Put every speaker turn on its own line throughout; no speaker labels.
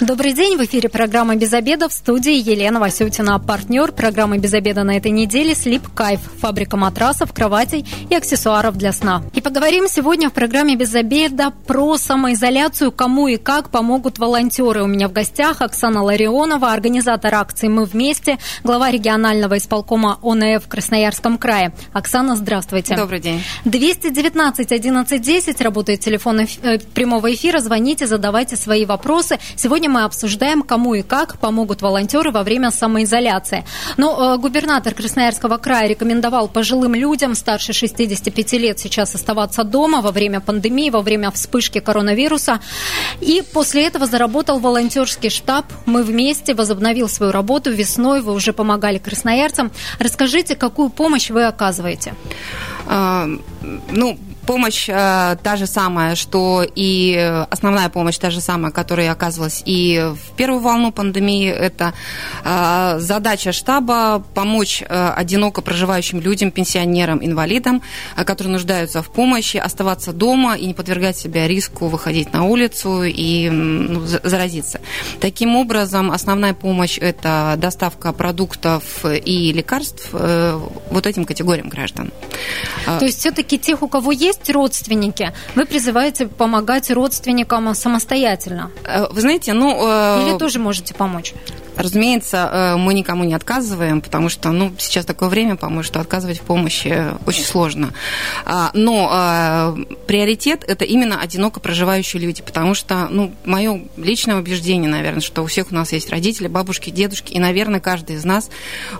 Добрый день, в эфире программа «Без обеда» в студии Елена Васютина. Партнер программы «Без обеда» на этой неделе «Слип Кайф» – фабрика матрасов, кроватей и аксессуаров для сна. И поговорим сегодня в программе «Без обеда» про самоизоляцию, кому и как помогут волонтеры. У меня в гостях Оксана Ларионова, организатор акции «Мы вместе», глава регионального исполкома ОНФ в Красноярском крае. Оксана, здравствуйте.
Добрый день.
219 11 10 работает телефон э, прямого эфира. Звоните, задавайте свои вопросы. Сегодня Сегодня мы обсуждаем, кому и как помогут волонтеры во время самоизоляции. Но э, губернатор Красноярского края рекомендовал пожилым людям старше 65 лет сейчас оставаться дома во время пандемии, во время вспышки коронавируса. И после этого заработал волонтерский штаб. Мы вместе возобновил свою работу весной. Вы уже помогали красноярцам. Расскажите, какую помощь вы оказываете?
А, ну, помощь э, та же самая, что и основная помощь та же самая, которая оказывалась и в первую волну пандемии. Это э, задача штаба помочь э, одиноко проживающим людям, пенсионерам, инвалидам, э, которые нуждаются в помощи, оставаться дома и не подвергать себя риску выходить на улицу и ну, заразиться. Таким образом, основная помощь – это доставка продуктов и лекарств э, вот этим категориям граждан.
То есть все-таки тех, у кого есть есть родственники, вы призываете помогать родственникам самостоятельно?
Э, вы знаете, ну...
Э, Или тоже можете помочь?
Разумеется, э, мы никому не отказываем, потому что ну, сейчас такое время, по-моему, что отказывать в помощи очень сложно. А, но э, приоритет – это именно одиноко проживающие люди, потому что, ну, мое личное убеждение, наверное, что у всех у нас есть родители, бабушки, дедушки, и, наверное, каждый из нас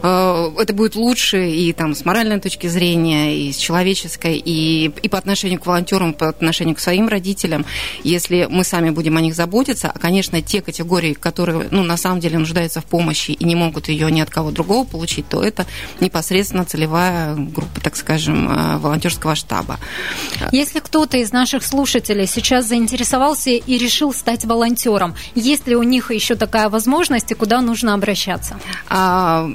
э, это будет лучше и там с моральной точки зрения, и с человеческой, и, и по отношению к волонтерам, по отношению к своим родителям, если мы сами будем о них заботиться, а, конечно, те категории, которые, ну, на самом деле нуждаются нуждаются в помощи и не могут ее ни от кого другого получить, то это непосредственно целевая группа, так скажем, э, волонтерского штаба.
Если кто-то из наших слушателей сейчас заинтересовался и решил стать волонтером, есть ли у них еще такая возможность и куда нужно обращаться?
А,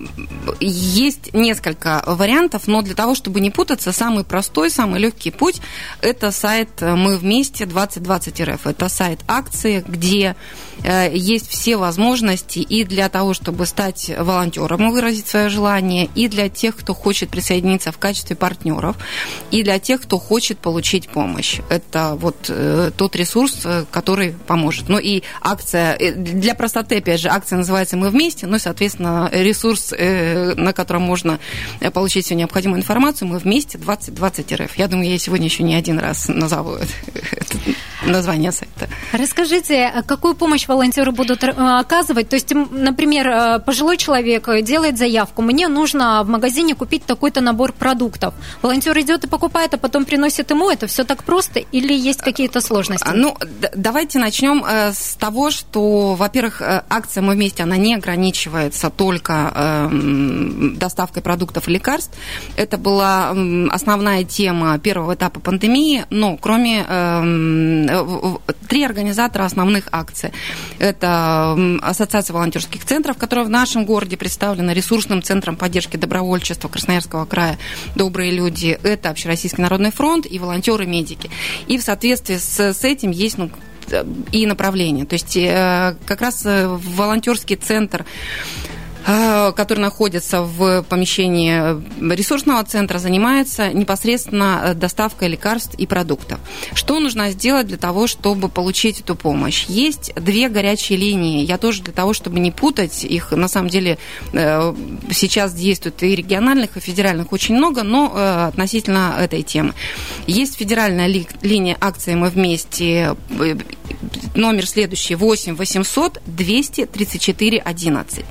есть несколько вариантов, но для того, чтобы не путаться, самый простой, самый легкий путь – это сайт «Мы вместе 2020 РФ». Это сайт акции, где э, есть все возможности и для для того, чтобы стать волонтером и выразить свое желание, и для тех, кто хочет присоединиться в качестве партнеров, и для тех, кто хочет получить помощь. Это вот э, тот ресурс, э, который поможет. Ну и акция, э, для простоты, опять же, акция называется «Мы вместе», ну и, соответственно, ресурс, э, на котором можно получить всю необходимую информацию, «Мы вместе» 2020 РФ. Я думаю, я сегодня еще не один раз назову название сайта.
Расскажите, а какую помощь волонтеры будут оказывать? То есть, например, э, пожилой человек делает заявку, мне нужно в магазине купить такой-то набор продуктов. Волонтер идет и покупает, а потом приносит ему это. Все так просто или есть какие-то сложности?
Ну, давайте начнем э, с того, что, во-первых, э, акция «Мы вместе», она не ограничивается только эм, доставкой продуктов и лекарств. Это была основная тема первого этапа пандемии, но кроме эм, три организатора основных акций. Это Ассоциация волонтерских центров, которые в нашем городе представлены ресурсным центром поддержки добровольчества Красноярского края «Добрые люди». Это Общероссийский народный фронт и волонтеры-медики. И в соответствии с, с этим есть ну, и направление. То есть э, как раз э, волонтерский центр Э, который находится в помещении ресурсного центра, занимается непосредственно э, доставкой лекарств и продуктов. Что нужно сделать для того, чтобы получить эту помощь? Есть две горячие линии. Я тоже для того, чтобы не путать их, на самом деле э, сейчас действует и региональных, и федеральных очень много, но относительно этой темы. Есть федеральная ли, линия акции «Мы вместе», номер следующий 8 800 234 11.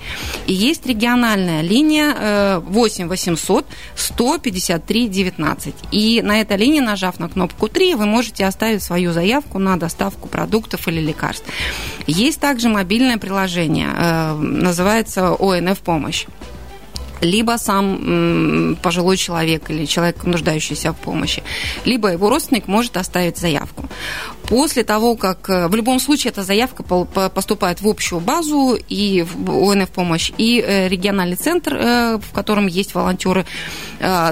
И есть региональная линия 8 800 153 19. И на этой линии, нажав на кнопку 3, вы можете оставить свою заявку на доставку продуктов или лекарств. Есть также мобильное приложение, э, называется ОНФ «Помощь» либо сам пожилой человек или человек, нуждающийся в помощи, либо его родственник может оставить заявку. После того, как э, в любом случае эта заявка поступает в общую базу и в ОНФ помощь, и э, региональный центр, э, в котором есть волонтеры,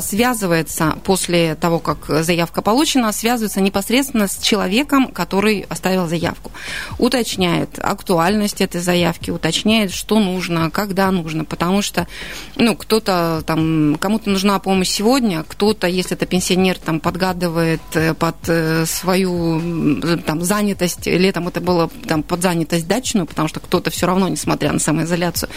связывается после того, как заявка получена, связывается непосредственно с человеком, который оставил заявку. Уточняет актуальность этой заявки, уточняет, что нужно, когда нужно, потому что ну, кто-то там, кому-то нужна помощь сегодня, кто-то, если это пенсионер, там подгадывает под свою там, занятость, летом это было там, под занятость дачную, потому что кто-то все равно, несмотря на самоизоляцию,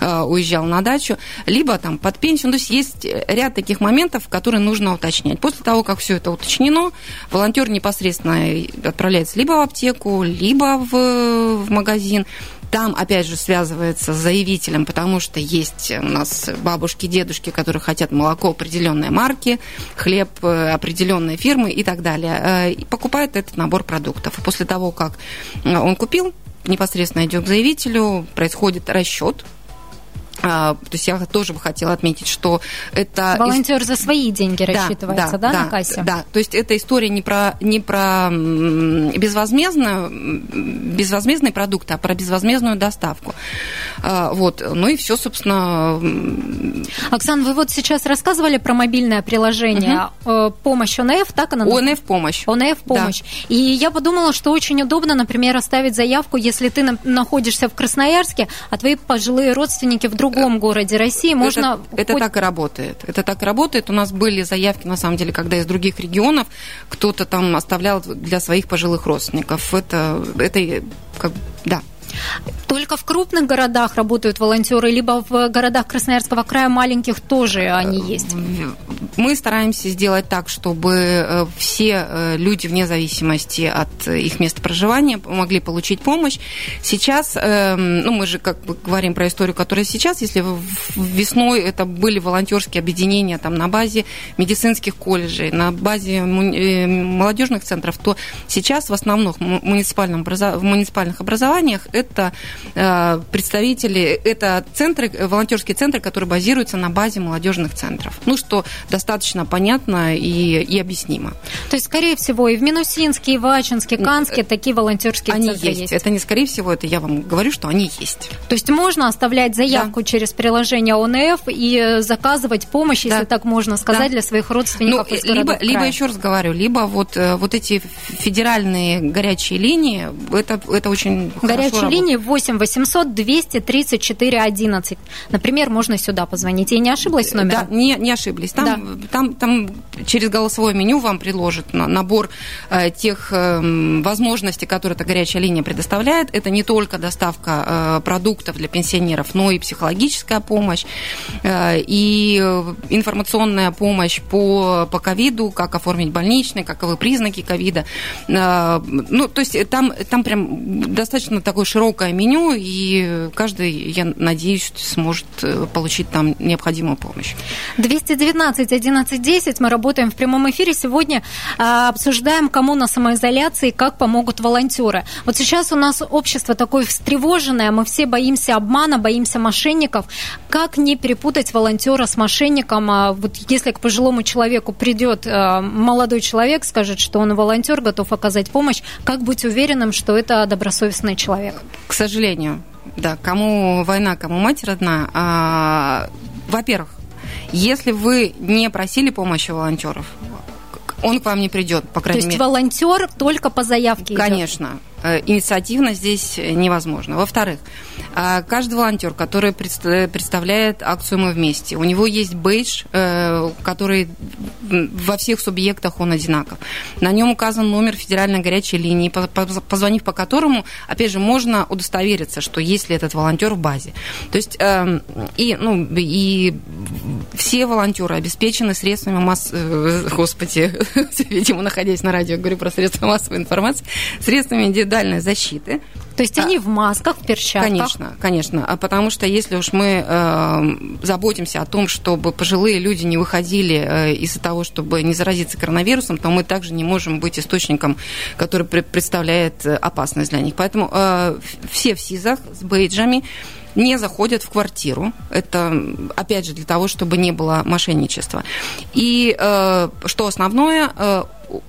э, уезжал на дачу, либо там под пенсию. Ну, то есть есть ряд таких моментов, которые нужно уточнять. После того, как все это уточнено, волонтер непосредственно отправляется либо в аптеку, либо в, в магазин, там, опять же, связывается с заявителем, потому что есть у нас бабушки, дедушки, которые хотят молоко определенной марки, хлеб э, определенной фирмы и так далее. Э, и покупает этот набор продуктов. После того, как э, он купил, непосредственно идет к заявителю, происходит расчет то есть я тоже бы хотела отметить, что это...
Волонтер за свои деньги да, рассчитывается, да, да, да, на кассе?
Да, то есть это история не про, не про безвозмездную, безвозмездные продукты, а про безвозмездную доставку. А, вот, ну и все, собственно...
Оксана, вы вот сейчас рассказывали про мобильное приложение угу. «Помощь ОНФ», так
она называется? ОНФ «Помощь».
ОНФ «Помощь». Да. И я подумала, что очень удобно, например, оставить заявку, если ты находишься в Красноярске, а твои пожилые родственники вдруг другом городе России можно...
Это, это так и работает. Это так и работает. У нас были заявки, на самом деле, когда из других регионов кто-то там оставлял для своих пожилых родственников. Это, это как, да,
только в крупных городах работают волонтеры, либо в городах Красноярского края маленьких тоже они есть?
Мы стараемся сделать так, чтобы э, все э, люди, вне зависимости от их места проживания, могли получить помощь. Сейчас, эм, ну, мы же как бы говорим про историю, которая сейчас, если весной это были волонтерские объединения там на базе медицинских колледжей, на базе э, молодежных центров, то сейчас в основном в муниципальных образованиях это э, представители, это центры, волонтерские центры, которые базируются на базе молодежных центров. Ну, что достаточно понятно и, и объяснимо.
То есть, скорее всего, и в Минусинске, и в Ачинске, Канске такие волонтерские
они
центры
есть. есть. Это не скорее всего, это я вам говорю, что они есть.
То есть можно оставлять заявку да. через приложение ОНФ и заказывать помощь, да. если так можно сказать, да. для своих родственников ну, из
либо, либо еще раз говорю, либо вот, э, вот эти федеральные горячие линии, это, это очень
Горячие линии 8 800 234 11. Например, можно сюда позвонить. Я не ошиблась номером?
Да, не, не ошиблись. Там, да. там, там через голосовое меню вам предложат набор э, тех э, возможностей, которые эта горячая линия предоставляет. Это не только доставка э, продуктов для пенсионеров, но и психологическая помощь, э, и информационная помощь по, по ковиду, как оформить больничный, каковы признаки ковида. Э, ну, то есть там, там прям достаточно такое широкое меню, и каждый, я надеюсь, сможет э, получить там необходимую помощь.
219 11 10. Мы работаем в прямом эфире. Сегодня а, обсуждаем, кому на самоизоляции, как помогут волонтеры. Вот сейчас у нас общество такое встревоженное, мы все боимся обмана, боимся мошенников. Как не перепутать волонтера с мошенником? А вот если к пожилому человеку придет а, молодой человек, скажет, что он волонтер, готов оказать помощь, как быть уверенным, что это добросовестный человек?
К сожалению, да, кому война, кому мать родна. А, во-первых, если вы не просили помощи волонтеров, он к вам не придет, по крайней
мере.
То
есть мере. волонтер только по заявке
Конечно.
Идет.
Э, инициативно здесь невозможно. Во-вторых, э, каждый волонтер, который представляет акцию «Мы вместе», у него есть бейдж, э, который во всех субъектах он одинаков. На нем указан номер федеральной горячей линии, позвонив по которому, опять же, можно удостовериться, что есть ли этот волонтер в базе. То есть эм, и, ну, и все волонтеры обеспечены средствами масс... Господи, видимо, находясь на радио, говорю про средства массовой информации, средствами индивидуальной защиты.
То есть они а, в масках, в перчатках?
Конечно, конечно. А потому что если уж мы э, заботимся о том, чтобы пожилые люди не выходили э, из-за того, чтобы не заразиться коронавирусом, то мы также не можем быть источником, который представляет э, опасность для них. Поэтому э, все в СИЗах с бейджами не заходят в квартиру. Это, опять же, для того, чтобы не было мошенничества. И э, что основное, э,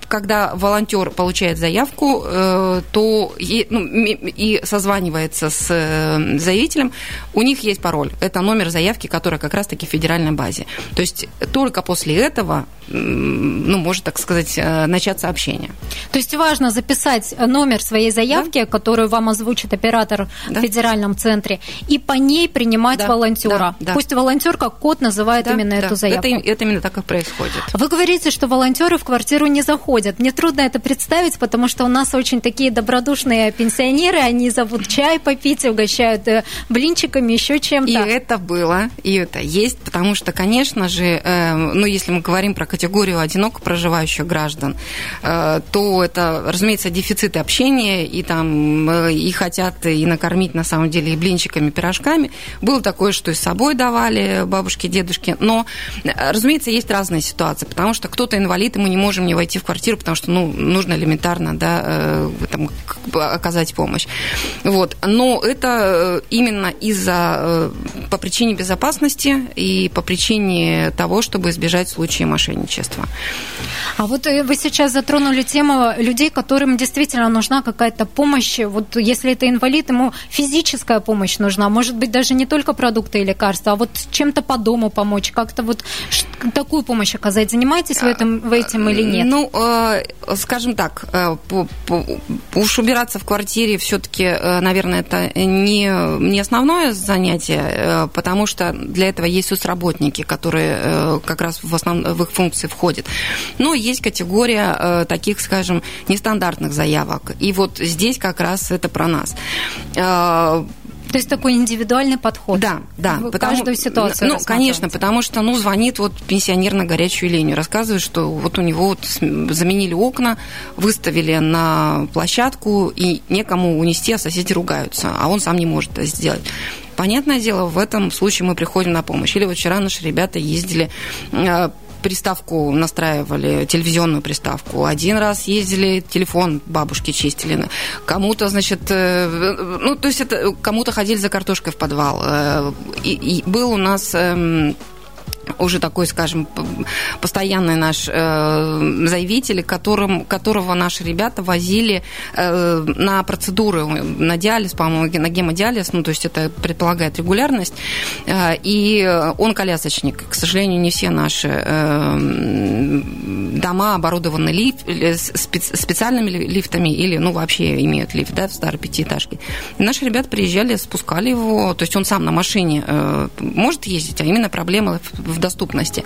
когда волонтер получает заявку, э, то и, ну, и созванивается с э, заявителем, у них есть пароль. Это номер заявки, который как раз-таки в федеральной базе. То есть только после этого ну, может, так сказать, э, начаться общение.
То есть важно записать номер своей заявки, да? которую вам озвучит оператор да? в федеральном центре, и по ней принимать да, волонтера. Да, да. Пусть волонтер как код называет да, именно да. эту заявку.
Это, это именно так и происходит.
Вы говорите, что волонтеры в квартиру не заходят. Мне трудно это представить, потому что у нас очень такие добродушные пенсионеры, они зовут чай попить, угощают э, блинчиками, еще чем-то.
И это было, и это есть, потому что, конечно же, э, ну, если мы говорим про категорию одиноко проживающих граждан, э, то это, разумеется, дефицит общения, и там э, и хотят и накормить, на самом деле, и блинчиками, и пирожками. Было такое, что и с собой давали бабушки, дедушки, но, э, разумеется, есть разные ситуации, потому что кто-то инвалид, и мы не можем не войти в квартиру, потому что, ну, нужно элементарно, да, там, оказать помощь. Вот. Но это именно из-за, по причине безопасности и по причине того, чтобы избежать случаев мошенничества.
А вот э, вы сейчас затронули тему людей, которым действительно нужна какая-то помощь. Вот если это инвалид, ему физическая помощь нужна. Может быть, даже не только продукты и лекарства, а вот чем-то по дому помочь, как-то вот такую помощь оказать. Занимаетесь вы этим, вы этим или нет?
Ну, э, скажем так, э, уж убираться в квартире все-таки, наверное, это не, не основное занятие, потому что для этого есть соцработники, которые как раз в, основ... в их функции входят. Но есть категория э, таких, скажем, нестандартных заявок. И вот здесь как раз это про нас.
То есть такой индивидуальный подход.
Да, да.
В потому, каждую ситуацию.
Ну, конечно, потому что, ну, звонит вот пенсионер на горячую линию, рассказывает, что вот у него вот заменили окна, выставили на площадку, и некому унести, а соседи ругаются, а он сам не может это сделать. Понятное дело, в этом случае мы приходим на помощь. Или вот вчера наши ребята ездили э, приставку настраивали, телевизионную приставку. Один раз ездили, телефон бабушки чистили. Кому-то, значит, э, ну, то есть это кому-то ходили за картошкой в подвал. Э, и, и был у нас эм, уже такой, скажем, постоянный наш э, заявитель, которым, которого наши ребята возили э, на процедуры, на диализ, по-моему, на гемодиализ, ну, то есть это предполагает регулярность, э, и он колясочник. К сожалению, не все наши э, дома оборудованы лиф, специ, специальными лифтами или, ну, вообще имеют лифт, да, в старой пятиэтажке. И наши ребята приезжали, спускали его, то есть он сам на машине э, может ездить, а именно проблема в доступности.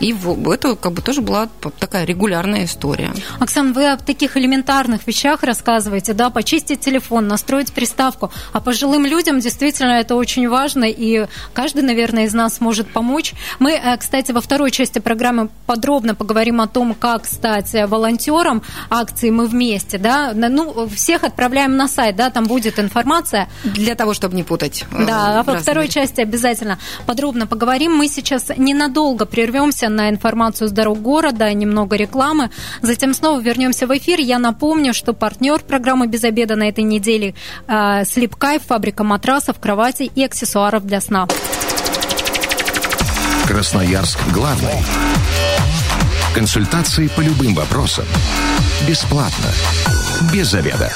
И это как бы тоже была такая регулярная история.
Оксана, вы о таких элементарных вещах рассказываете, да, почистить телефон, настроить приставку. А пожилым людям действительно это очень важно, и каждый, наверное, из нас может помочь. Мы, э, кстати, во второй части программы подробно поговорим о том, как стать волонтером акции «Мы вместе», да, ну, всех отправляем на сайт, да, там будет информация.
Для того, чтобы не путать.
Э, да, а во второй части обязательно подробно поговорим. Мы сейчас ненадолго прервемся на информацию с дорог города, немного рекламы. Затем снова вернемся в эфир. Я напомню, что партнер программы «Без обеда» на этой неделе э, Kайф, фабрика матрасов, кроватей и аксессуаров для сна.
Красноярск главный. Консультации по любым вопросам. Бесплатно. Без заведа.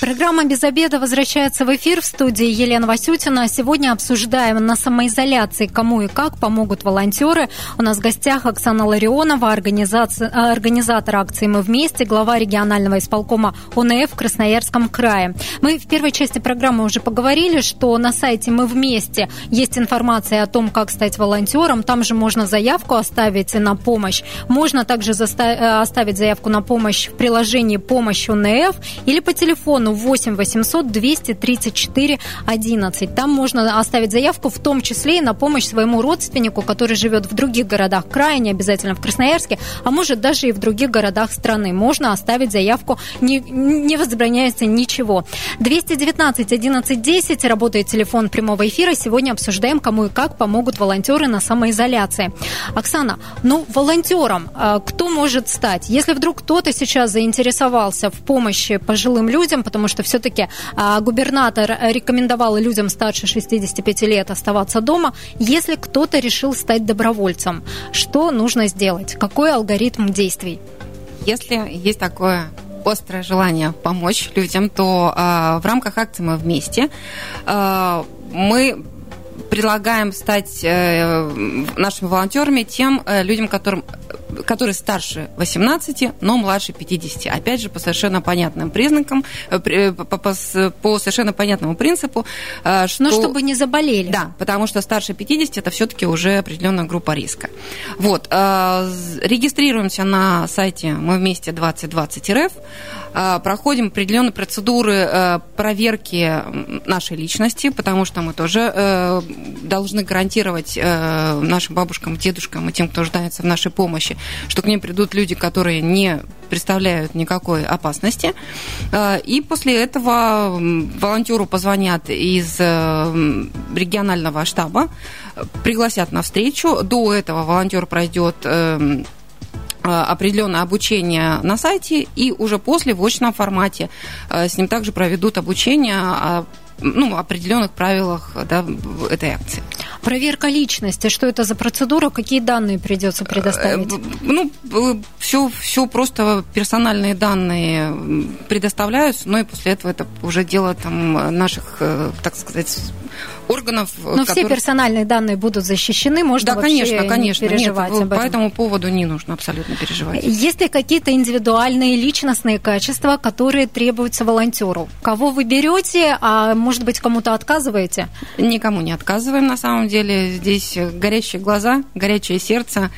Программа «Без обеда» возвращается в эфир в студии Елена Васютина. Сегодня обсуждаем на самоизоляции, кому и как помогут волонтеры. У нас в гостях Оксана Ларионова, организатор акции «Мы вместе», глава регионального исполкома ОНФ в Красноярском крае. Мы в первой части программы уже поговорили, что на сайте «Мы вместе» есть информация о том, как стать волонтером. Там же можно заявку оставить на помощь. Можно также оставить заявку на помощь в приложении «Помощь ОНФ» или по телефону телефону 8 800 234 11. Там можно оставить заявку, в том числе и на помощь своему родственнику, который живет в других городах края, не обязательно в Красноярске, а может даже и в других городах страны. Можно оставить заявку, не, не возбраняется ничего. 219 11 10 работает телефон прямого эфира. Сегодня обсуждаем, кому и как помогут волонтеры на самоизоляции. Оксана, ну, волонтером а, кто может стать? Если вдруг кто-то сейчас заинтересовался в помощи пожилым людям, потому потому что все-таки а, губернатор рекомендовал людям старше 65 лет оставаться дома. Если кто-то решил стать добровольцем, что нужно сделать? Какой алгоритм действий?
если есть такое острое желание помочь людям, то э, в рамках акции «Мы вместе» э, мы предлагаем стать э, нашими волонтерами тем э, людям, которым которые старше 18, но младше 50. Опять же, по совершенно понятным признакам, э, по, по, по совершенно понятному принципу,
что... Ну, чтобы не заболели.
Да, потому что старше 50 это все-таки уже определенная группа риска. Вот, регистрируемся на сайте мы вместе 2020 РФ, проходим определенные процедуры проверки нашей личности, потому что мы тоже должны гарантировать нашим бабушкам, дедушкам и тем, кто нуждается в нашей помощи, что к ним придут люди, которые не представляют никакой опасности. Э, и после этого волонтеру позвонят из э, регионального штаба, пригласят на встречу. До этого волонтер пройдет э, определенное обучение на сайте, и уже после в очном формате с ним также проведут обучение ну, определенных правилах да, этой акции.
Проверка личности, что это за процедура, какие данные придется предоставить? Э,
ну, все, все просто персональные данные предоставляются, но и после этого это уже дело там наших, э, так сказать, органов.
Но которые... все персональные данные будут защищены, можно
да, конечно, конечно.
не переживать
Нет,
об этом.
По этому поводу не нужно абсолютно переживать.
Есть ли какие-то индивидуальные личностные качества, которые требуются волонтеру? Кого вы берете, а может быть кому-то отказываете?
Никому не отказываем на самом деле. Здесь горящие глаза, горячее сердце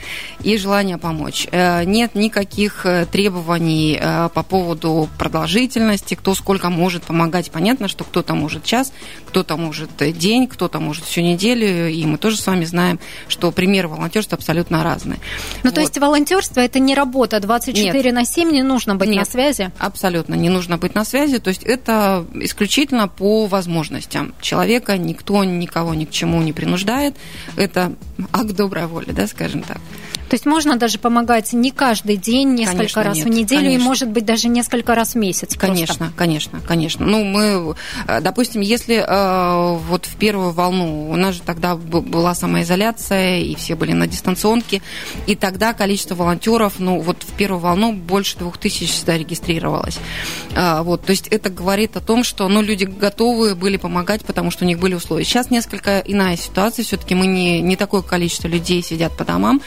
и желание помочь. Э, нет никаких э, требований э, по поводу продолжительности, кто сколько может помогать. Понятно, что кто-то может час, кто-то может день, кто-то может всю неделю, и мы тоже с вами знаем, что примеры волонтерства абсолютно разные.
Ну, вот. то есть волонтерство это не работа 24 Нет. на 7, не нужно быть Нет, на связи?
Абсолютно, не нужно быть на связи, то есть это исключительно по возможностям человека, никто никого ни к чему не принуждает, это акт доброй воли, да, скажем так.
То есть можно даже помогать не каждый день, несколько конечно, раз нет, в неделю конечно. и, может быть, даже несколько раз в месяц.
Конечно, просто. конечно, конечно. Ну, мы, э, допустим, если э, вот в первую волну, у нас же тогда была самоизоляция, и все были на дистанционке, и тогда количество волонтеров, ну, вот в первую волну больше двух тысяч всегда регистрировалось. Э, вот, то есть это говорит о том, что, ну, люди готовы были помогать, потому что у них были условия. Сейчас несколько иная ситуация, все-таки мы не, не такое количество людей сидят по домам,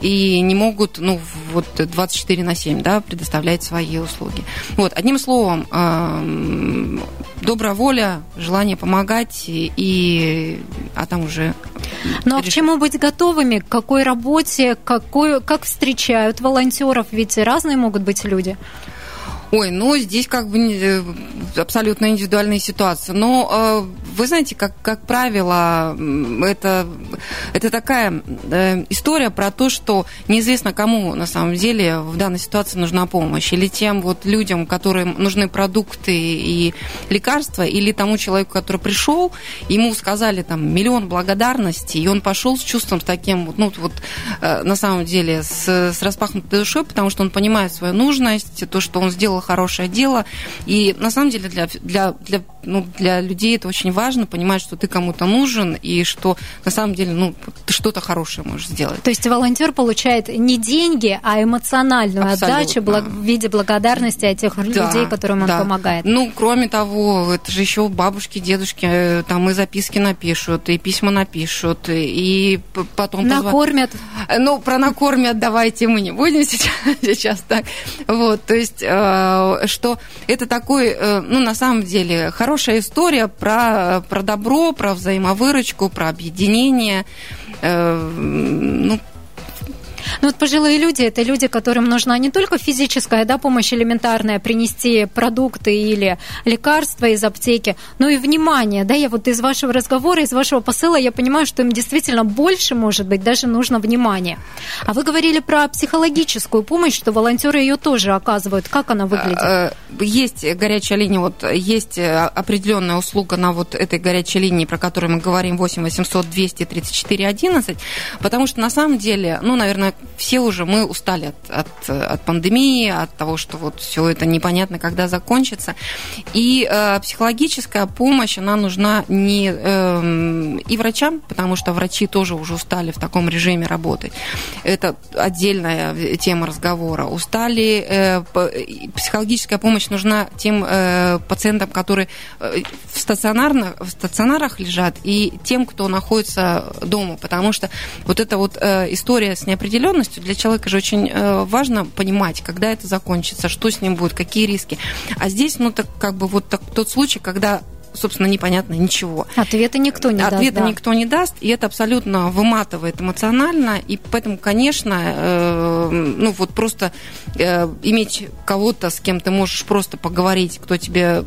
и не могут, ну, вот 24 на 7, да, предоставлять свои услуги. Вот, одним словом, эм, добрая воля, желание помогать, и, а там уже...
Ну, а к чему быть готовыми? К какой работе? Какой, как встречают волонтеров? Ведь разные могут быть люди.
Ой, ну здесь как бы э, абсолютно индивидуальная ситуация. Но э, вы знаете, как, как правило, это, это такая э, история про то, что неизвестно кому на самом деле в данной ситуации нужна помощь. Или тем вот людям, которым нужны продукты и лекарства, или тому человеку, который пришел, ему сказали там миллион благодарностей, и он пошел с чувством таким ну вот на самом деле с, с распахнутой душой, потому что он понимает свою нужность, то, что он сделал сделала хорошее дело. И на самом деле для, для, для, ну, для людей это очень важно, понимать, что ты кому-то нужен, и что на самом деле ну, ты что-то хорошее можешь сделать.
То есть волонтер получает не деньги, а эмоциональную Абсолютно. отдачу в виде благодарности от тех да, людей, которым он да. помогает.
Ну, кроме того, это же еще бабушки, дедушки, э, там и записки напишут, и письма напишут, и потом...
Накормят.
Ну, про накормят давайте мы не будем сейчас, сейчас так. Вот, то есть э, что это такой, э, ну, на самом деле, хорошая история про, про добро, про взаимовыручку, про объединение. Э,
ну, ну вот пожилые люди – это люди, которым нужна не только физическая да, помощь элементарная, принести продукты или лекарства из аптеки, но и внимание. Да, я вот из вашего разговора, из вашего посыла я понимаю, что им действительно больше, может быть, даже нужно внимание. А вы говорили про психологическую помощь, что волонтеры ее тоже оказывают. Как она выглядит? Э,
есть горячая линия, вот есть определенная услуга на вот этой горячей линии, про которую мы говорим, 8 800 234 11, потому что на самом деле, ну, наверное, все уже мы устали от, от, от пандемии, от того, что вот все это непонятно, когда закончится. И э, психологическая помощь, она нужна не э, и врачам, потому что врачи тоже уже устали в таком режиме работать. Это отдельная тема разговора. Устали, э, психологическая помощь нужна тем э, пациентам, которые э, в, стационарных, в стационарах лежат, и тем, кто находится дома, потому что вот эта вот э, история с неопределенностью для человека же очень э, важно понимать, когда это закончится, что с ним будет, какие риски. А здесь, ну, так как бы вот так, тот случай, когда собственно, непонятно ничего.
Ответа никто не
Ответа
даст.
Ответа
да.
никто не даст, и это абсолютно выматывает эмоционально, и поэтому, конечно, э, ну вот просто э, иметь кого-то, с кем ты можешь просто поговорить, кто тебе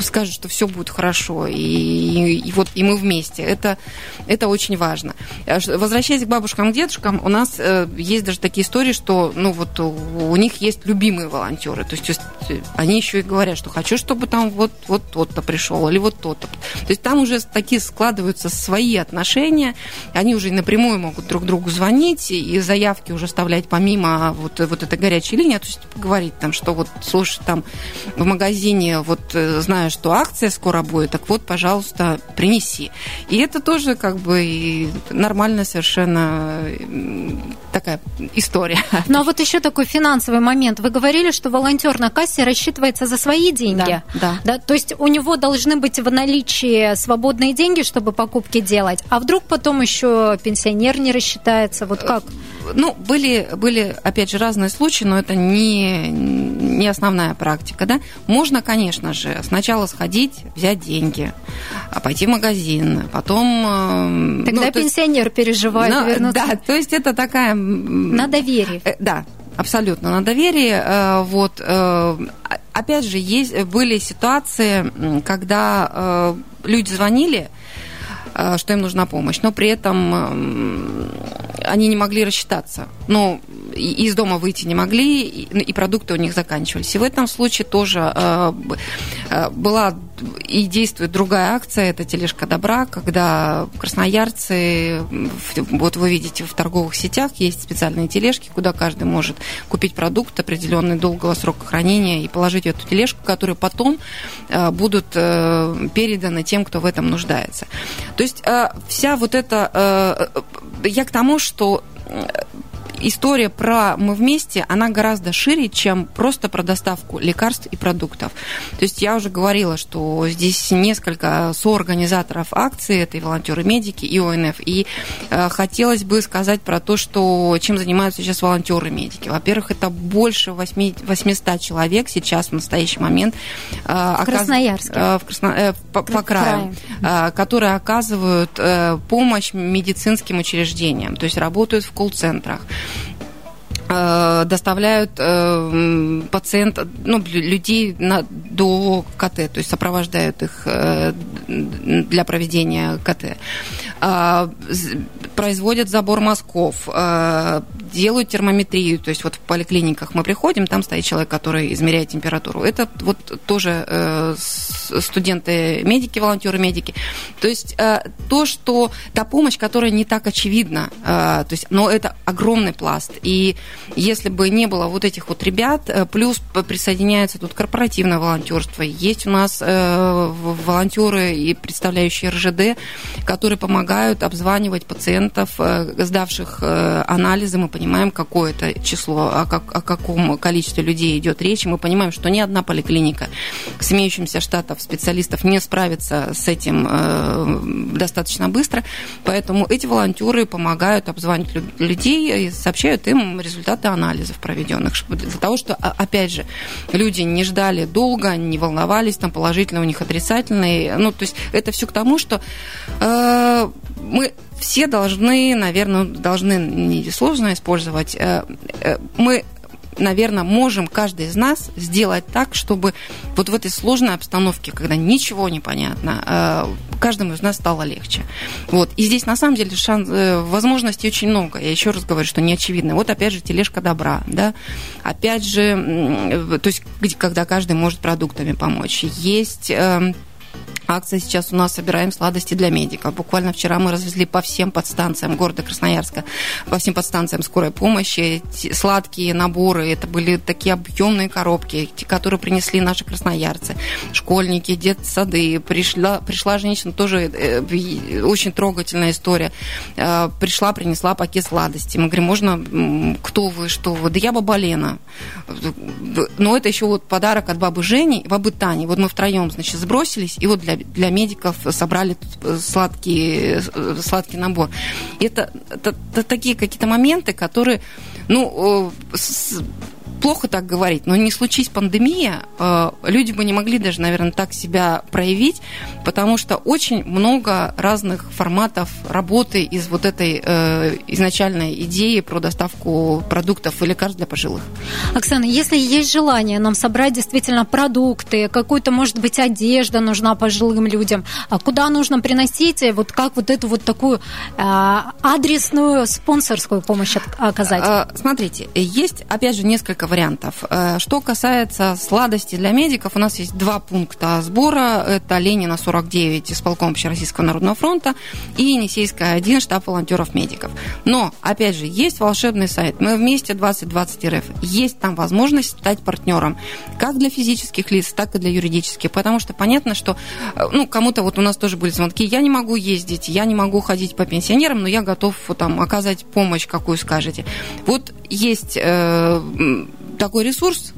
скажет, что все будет хорошо, и, и, и вот и мы вместе, это, это очень важно. А возвращаясь к бабушкам, к дедушкам, у нас э, есть даже такие истории, что, ну вот у, у них есть любимые волонтеры, то есть, то есть они еще и говорят, что хочу, чтобы там вот вот тот-то пришел, или вот то-то. То есть там уже такие складываются свои отношения, они уже напрямую могут друг другу звонить и заявки уже оставлять помимо вот, вот этой горячей линии, то есть говорить там, что вот, слушай, там в магазине вот э, знаю, что акция скоро будет, так вот, пожалуйста, принеси. И это тоже как бы нормальная совершенно такая история.
Ну а вот еще такой финансовый момент. Вы говорили, что волонтер на кассе рассчитывается за свои деньги.
Да, да.
да. То есть у него должны быть в наличии свободные деньги, чтобы покупки делать. А вдруг потом еще пенсионер не рассчитается? Вот как?
Ну, были, были, опять же, разные случаи, но это не, не основная практика, да. Можно, конечно же, сначала сходить, взять деньги, а пойти в магазин, потом...
Э, Тогда ну, пенсионер есть, переживает
ну,
вернуться.
Да, то есть это такая...
На доверие.
Э, да, абсолютно на доверие. Э, вот, опять же, есть, были ситуации, когда люди звонили, что им нужна помощь, но при этом они не могли рассчитаться. Ну, из дома выйти не могли, и продукты у них заканчивались. И в этом случае тоже э, э, была и действует другая акция, это тележка добра, когда красноярцы, вот вы видите в торговых сетях есть специальные тележки, куда каждый может купить продукт определенный долгого срока хранения и положить в эту тележку, которые потом э, будут переданы тем, кто в этом нуждается. То есть вся вот эта... Я к тому, что история про «Мы вместе», она гораздо шире, чем просто про доставку лекарств и продуктов. То есть я уже говорила, что здесь несколько соорганизаторов акции, это и волонтеры-медики, и ОНФ. И э, хотелось бы сказать про то, что чем занимаются сейчас волонтеры-медики. Во-первых, это больше 8, 800 человек сейчас в настоящий момент.
Э, в Красноярске.
Э, в Красно, э, по, по краю. Э, которые оказывают э, помощь медицинским учреждениям, то есть работают в колл-центрах, доставляют э, пациента, ну, людей на, до КТ, то есть сопровождают их э, для проведения КТ. А, производят забор мазков, делают термометрию, то есть вот в поликлиниках мы приходим, там стоит человек, который измеряет температуру. Это вот тоже студенты медики, волонтеры медики. То есть то, что та помощь, которая не так очевидна, то есть, но это огромный пласт. И если бы не было вот этих вот ребят, э, плюс присоединяется тут корпоративное волонтерство, есть у нас э, волонтеры и представляющие РЖД, которые помогают обзванивать пациентов, э, сдавших анализы, мы понимаем, какое это число, о, как, о каком количестве людей идет речь, мы понимаем, что ни одна поликлиника с имеющимся штатов специалистов не справится с этим достаточно быстро, поэтому эти волонтеры помогают обзванивать людей и сообщают им результаты результаты анализов проведенных, для того, что, а, опять же, люди не ждали долго, не волновались, там положительно у них отрицательные. Ну, то есть это все к тому, что э, мы все должны, наверное, должны не сложно использовать. Э, э, мы наверное, можем каждый из нас сделать так, чтобы вот в этой сложной обстановке, когда ничего не понятно, э, каждому из нас стало легче. Вот. И здесь, на самом деле, шанс, э, возможностей очень много. Я еще раз говорю, что не очевидно. Вот, опять же, тележка добра, да. Опять же, то есть, когда каждый может продуктами помочь. Есть эм, Акция сейчас у нас «Собираем сладости для медиков». Буквально вчера мы развезли по всем подстанциям города Красноярска, по всем подстанциям скорой помощи сладкие наборы. Это были такие объемные коробки, которые принесли наши красноярцы, школьники, детсады. Пришла, пришла женщина, тоже э, очень трогательная история. Э, пришла, принесла пакет сладостей. Мы говорим, можно, кто вы, что вы? Да я баба Лена. Но это еще вот подарок от бабы Жени, бабы Тани. Вот мы втроем, значит, сбросились, и вот для, для медиков собрали сладкий, сладкий набор. Это, это, это такие какие-то моменты, которые, ну, плохо так говорить, но не случись пандемия, э, люди бы не могли даже, наверное, так себя проявить, потому что очень много разных форматов работы из вот этой э, изначальной идеи про доставку продуктов и лекарств для пожилых.
Оксана, если есть желание нам собрать действительно продукты, какую-то, может быть, одежда нужна пожилым людям, а куда нужно приносить, вот как вот эту вот такую э, адресную спонсорскую помощь оказать?
Смотрите, есть, опять же, несколько вариантов. Э, что касается сладости для медиков, у нас есть два пункта сбора. Это Ленина 49, исполком Общероссийского народного фронта, и Енисейская 1, штаб волонтеров-медиков. Но, опять же, есть волшебный сайт. Мы вместе 2020 РФ. Есть там возможность стать партнером. Как для физических лиц, так и для юридических. Потому что понятно, что э, ну, кому-то вот у нас тоже были звонки, я не могу ездить, я не могу ходить по пенсионерам, но я готов там, оказать помощь, какую скажете. Вот есть э, такой ресурс,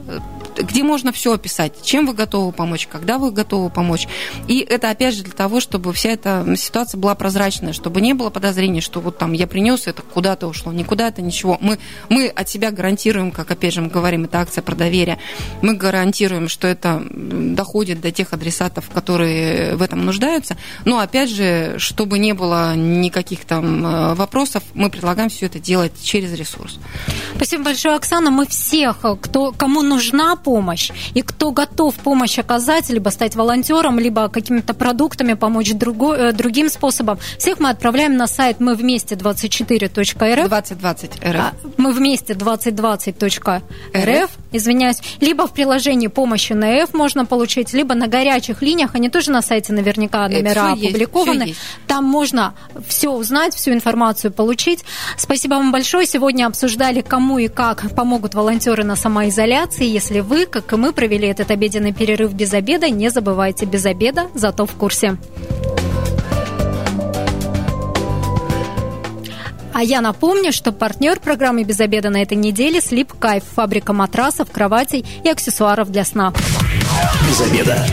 где можно все описать, чем вы готовы помочь, когда вы готовы помочь. И это, опять же, для того, чтобы вся эта ситуация была прозрачная, чтобы не было подозрений, что вот там я принес это, куда-то ушло, никуда это ничего. Мы, мы от себя гарантируем, как, опять же, мы говорим, это акция про доверие, мы гарантируем, что это доходит до тех адресатов, которые в этом нуждаются. Но, опять же, чтобы не было никаких там э, вопросов, мы предлагаем все это делать через ресурс.
Спасибо большое, Оксана. Мы всех, кто, кому нужна помощь, и кто готов помощь оказать, либо стать волонтером, либо какими-то продуктами помочь другой, э, другим способом, всех мы отправляем на сайт мы вместе 24.рф.
2020 РФ.
Мы вместе 2020.рф, извиняюсь. Либо в приложении помощи на F можно получить, либо на горячих линиях, они тоже на сайте наверняка номера все опубликованы. Есть, Там можно все узнать, всю информацию получить. Спасибо вам большое. Сегодня обсуждали, кому и как помогут волонтеры на самоизоляции. Если вы, как и мы, провели этот обеденный перерыв без обеда, не забывайте без обеда, зато в курсе. А я напомню, что партнер программы «Без обеда» на этой неделе – Sleep Кайф, фабрика матрасов, кроватей и аксессуаров для сна.
Без обеда.